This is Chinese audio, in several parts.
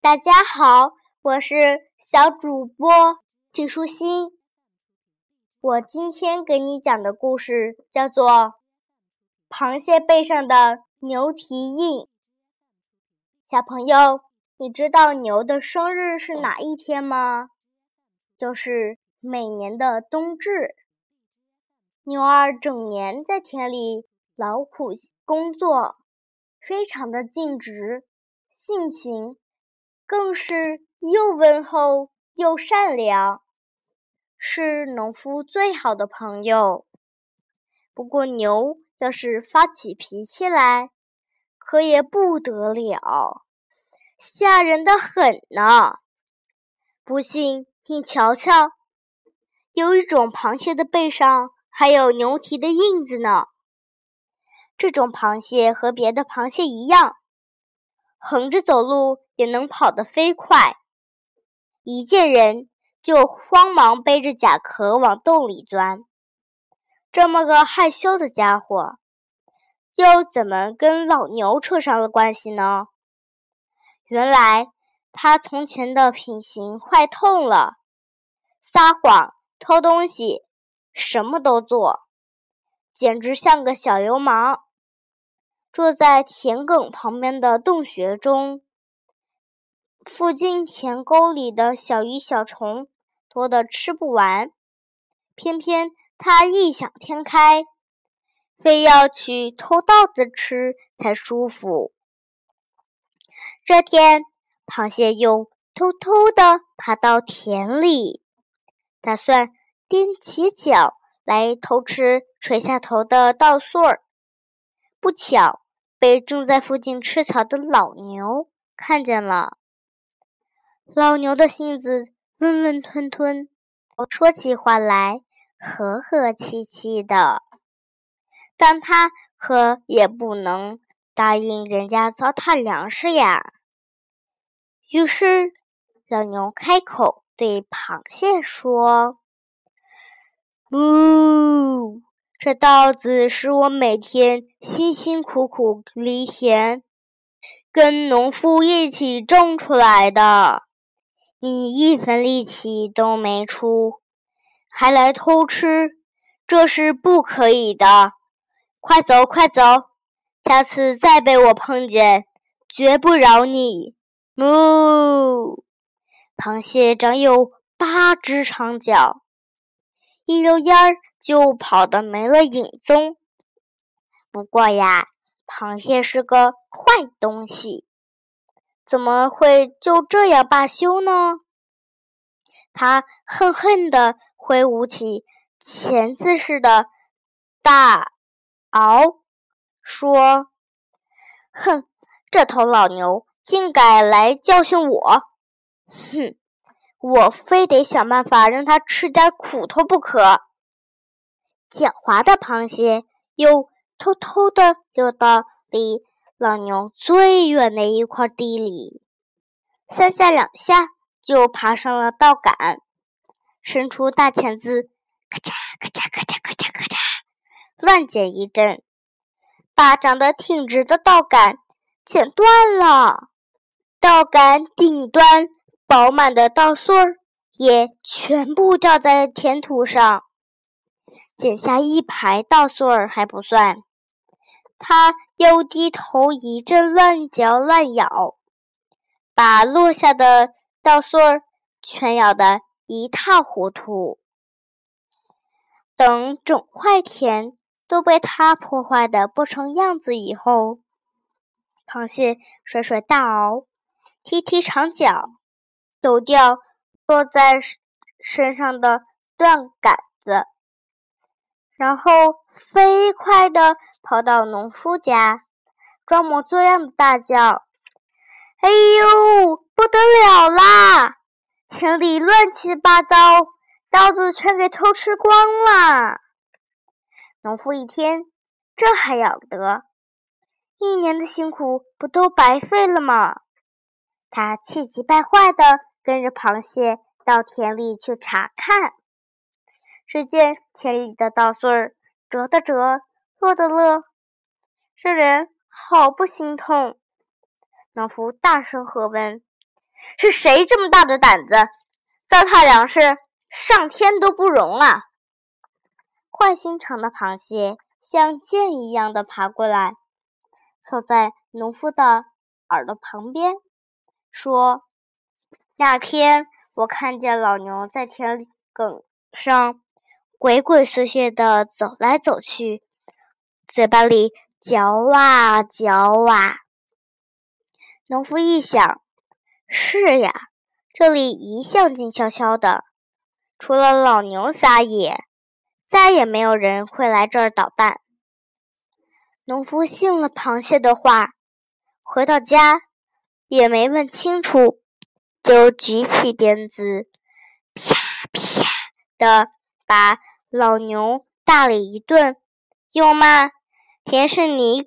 大家好，我是小主播季舒心。我今天给你讲的故事叫做《螃蟹背上的牛蹄印》。小朋友，你知道牛的生日是哪一天吗？就是每年的冬至。牛儿整年在田里劳苦工作，非常的尽职，性情更是又温厚又善良，是农夫最好的朋友。不过牛要是发起脾气来，可也不得了，吓人的很呢。不信。你瞧瞧，有一种螃蟹的背上还有牛蹄的印子呢。这种螃蟹和别的螃蟹一样，横着走路也能跑得飞快，一见人就慌忙背着甲壳往洞里钻。这么个害羞的家伙，又怎么跟老牛扯上了关系呢？原来。他从前的品行坏透了，撒谎、偷东西，什么都做，简直像个小流氓。住在田埂旁边的洞穴中，附近田沟里的小鱼小虫多得吃不完，偏偏他异想天开，非要去偷稻子吃才舒服。这天。螃蟹又偷偷地爬到田里，打算踮起脚来偷吃垂下头的稻穗儿。不巧被正在附近吃草的老牛看见了。老牛的性子温温吞吞，说起话来和和气气的，但他可也不能答应人家糟蹋粮食呀。于是，老牛开口对螃蟹说：“呜，这稻子是我每天辛辛苦苦犁田，跟农夫一起种出来的，你一分力气都没出，还来偷吃，这是不可以的！快走，快走，下次再被我碰见，绝不饶你！”呜！螃蟹长有八只长脚，一溜烟儿就跑得没了影踪。不过呀，螃蟹是个坏东西，怎么会就这样罢休呢？他恨恨地挥舞起钳子似的大螯，说：“哼，这头老牛！”竟敢来教训我！哼，我非得想办法让他吃点苦头不可。狡猾的螃蟹又偷偷地溜到离老牛最远的一块地里，三下两下就爬上了稻杆，伸出大钳子，咔嚓咔嚓咔嚓咔嚓咔嚓，乱剪一阵，把长得挺直的稻杆剪断了。稻杆顶端饱满的稻穗儿也全部掉在田土上，剪下一排稻穗儿还不算，他又低头一阵乱嚼乱咬，把落下的稻穗儿全咬得一塌糊涂。等整块田都被它破坏的不成样子以后，螃蟹甩甩大螯。踢踢长脚，抖掉落在身上的断杆子，然后飞快地跑到农夫家，装模作样的大叫：“哎呦，不得了啦！田里乱七八糟，稻子全给偷吃光了！”农夫一听，这还了得？一年的辛苦不都白费了吗？他气急败坏地跟着螃蟹到田里去查看，只见田里的稻穗儿折的折，落的落，这人好不心痛。农夫大声喝问：“是谁这么大的胆子，糟蹋粮食，上天都不容啊！坏心肠的螃蟹像箭一样的爬过来，凑在农夫的耳朵旁边，说：“那天我看见老牛在田埂上鬼鬼祟祟的走来走去，嘴巴里嚼啊嚼啊。”农夫一想：“是呀，这里一向静悄悄的，除了老牛撒野。”再也没有人会来这儿捣蛋。农夫信了螃蟹的话，回到家也没问清楚，就举起鞭子，啪啪的把老牛大了一顿。又骂：“田是你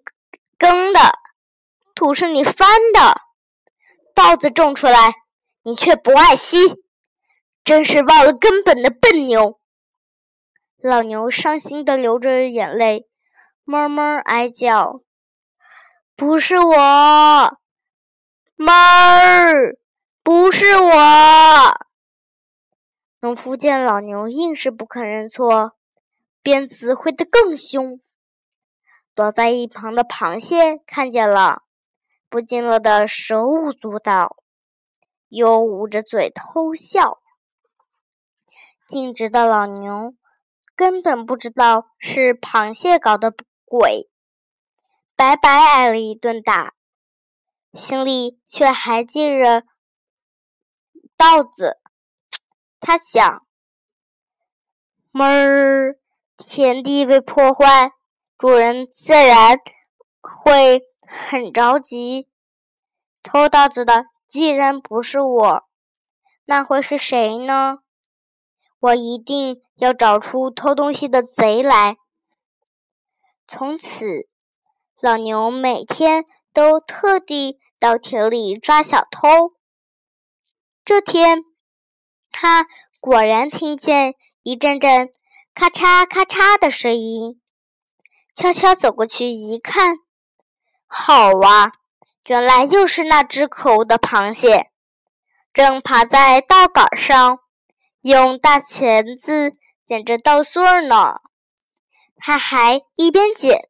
耕的，土是你翻的，稻子种出来，你却不爱惜，真是忘了根本的笨牛！”老牛伤心的流着眼泪，哞哞哀叫：“不是我，哞儿，不是我。”农夫见老牛硬是不肯认错，鞭子挥得更凶。躲在一旁的螃蟹看见了，不禁乐得手舞足蹈，又捂着嘴偷笑。径直的老牛。根本不知道是螃蟹搞的鬼，白白挨了一顿打，心里却还记着稻子。他想：哞儿，田地被破坏，主人自然会很着急。偷稻子的既然不是我，那会是谁呢？我一定要找出偷东西的贼来。从此，老牛每天都特地到田里抓小偷。这天，他果然听见一阵阵咔嚓咔嚓的声音，悄悄走过去一看，好哇，原来又是那只可恶的螃蟹，正爬在稻杆上。用大钳子剪着稻穗儿呢，他还一边剪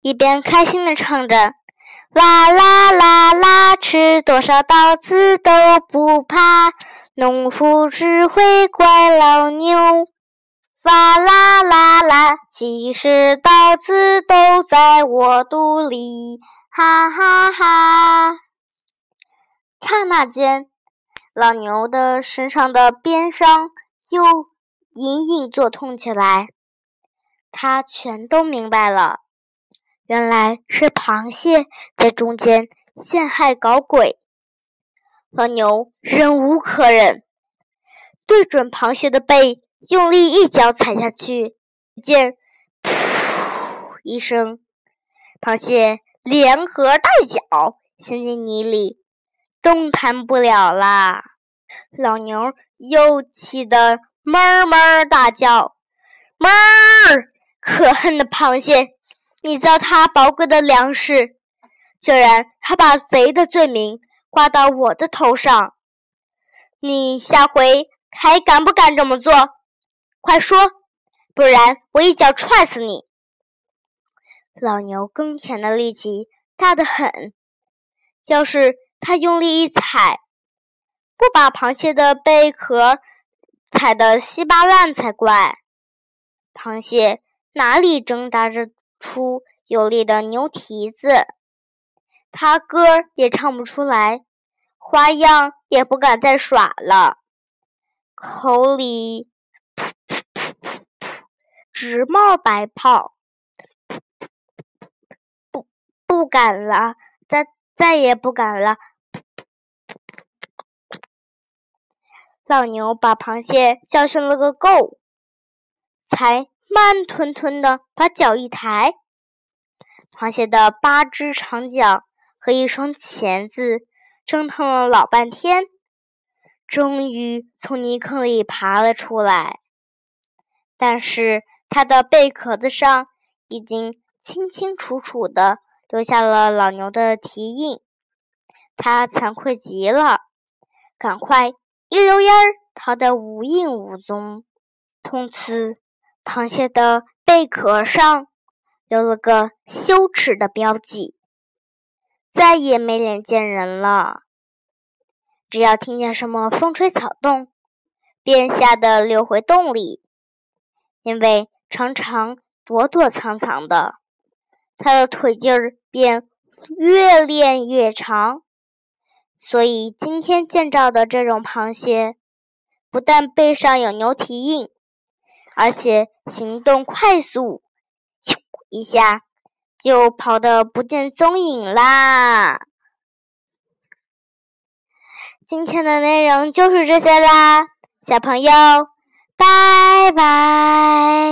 一边开心地唱着：“啦啦啦啦，吃多少稻子都不怕，农夫只会怪老牛。哇啦啦啦，其实稻子都在我肚里，哈哈哈！”刹那间。老牛的身上的鞭伤又隐隐作痛起来，他全都明白了，原来是螃蟹在中间陷害搞鬼。老牛忍无可忍，对准螃蟹的背，用力一脚踩下去，见“噗”一声，螃蟹连合带脚陷进泥里。动弹不了啦！老牛又气得哞哞大叫：“哞，可恨的螃蟹！你糟蹋宝贵的粮食，居然还把贼的罪名挂到我的头上！你下回还敢不敢这么做？快说，不然我一脚踹死你！”老牛耕田的力气大得很，要是……他用力一踩，不把螃蟹的贝壳踩得稀巴烂才怪。螃蟹哪里挣扎着出有力的牛蹄子？他歌也唱不出来，花样也不敢再耍了，口里噗噗噗噗直冒白泡，不不敢了，再再也不敢了。老牛把螃蟹教训了个够，才慢吞吞的把脚一抬，螃蟹的八只长脚和一双钳子折腾了老半天，终于从泥坑里爬了出来。但是它的贝壳子上已经清清楚楚的留下了老牛的蹄印，它惭愧极了。赶快一溜烟儿逃得无影无踪。从此，螃蟹的贝壳上留了个羞耻的标记，再也没脸见人了。只要听见什么风吹草动，便吓得溜回洞里，因为常常躲躲藏藏的，他的腿劲儿便越练越长。所以今天见到的这种螃蟹，不但背上有牛蹄印，而且行动快速，咻一下就跑得不见踪影啦。今天的内容就是这些啦，小朋友，拜拜。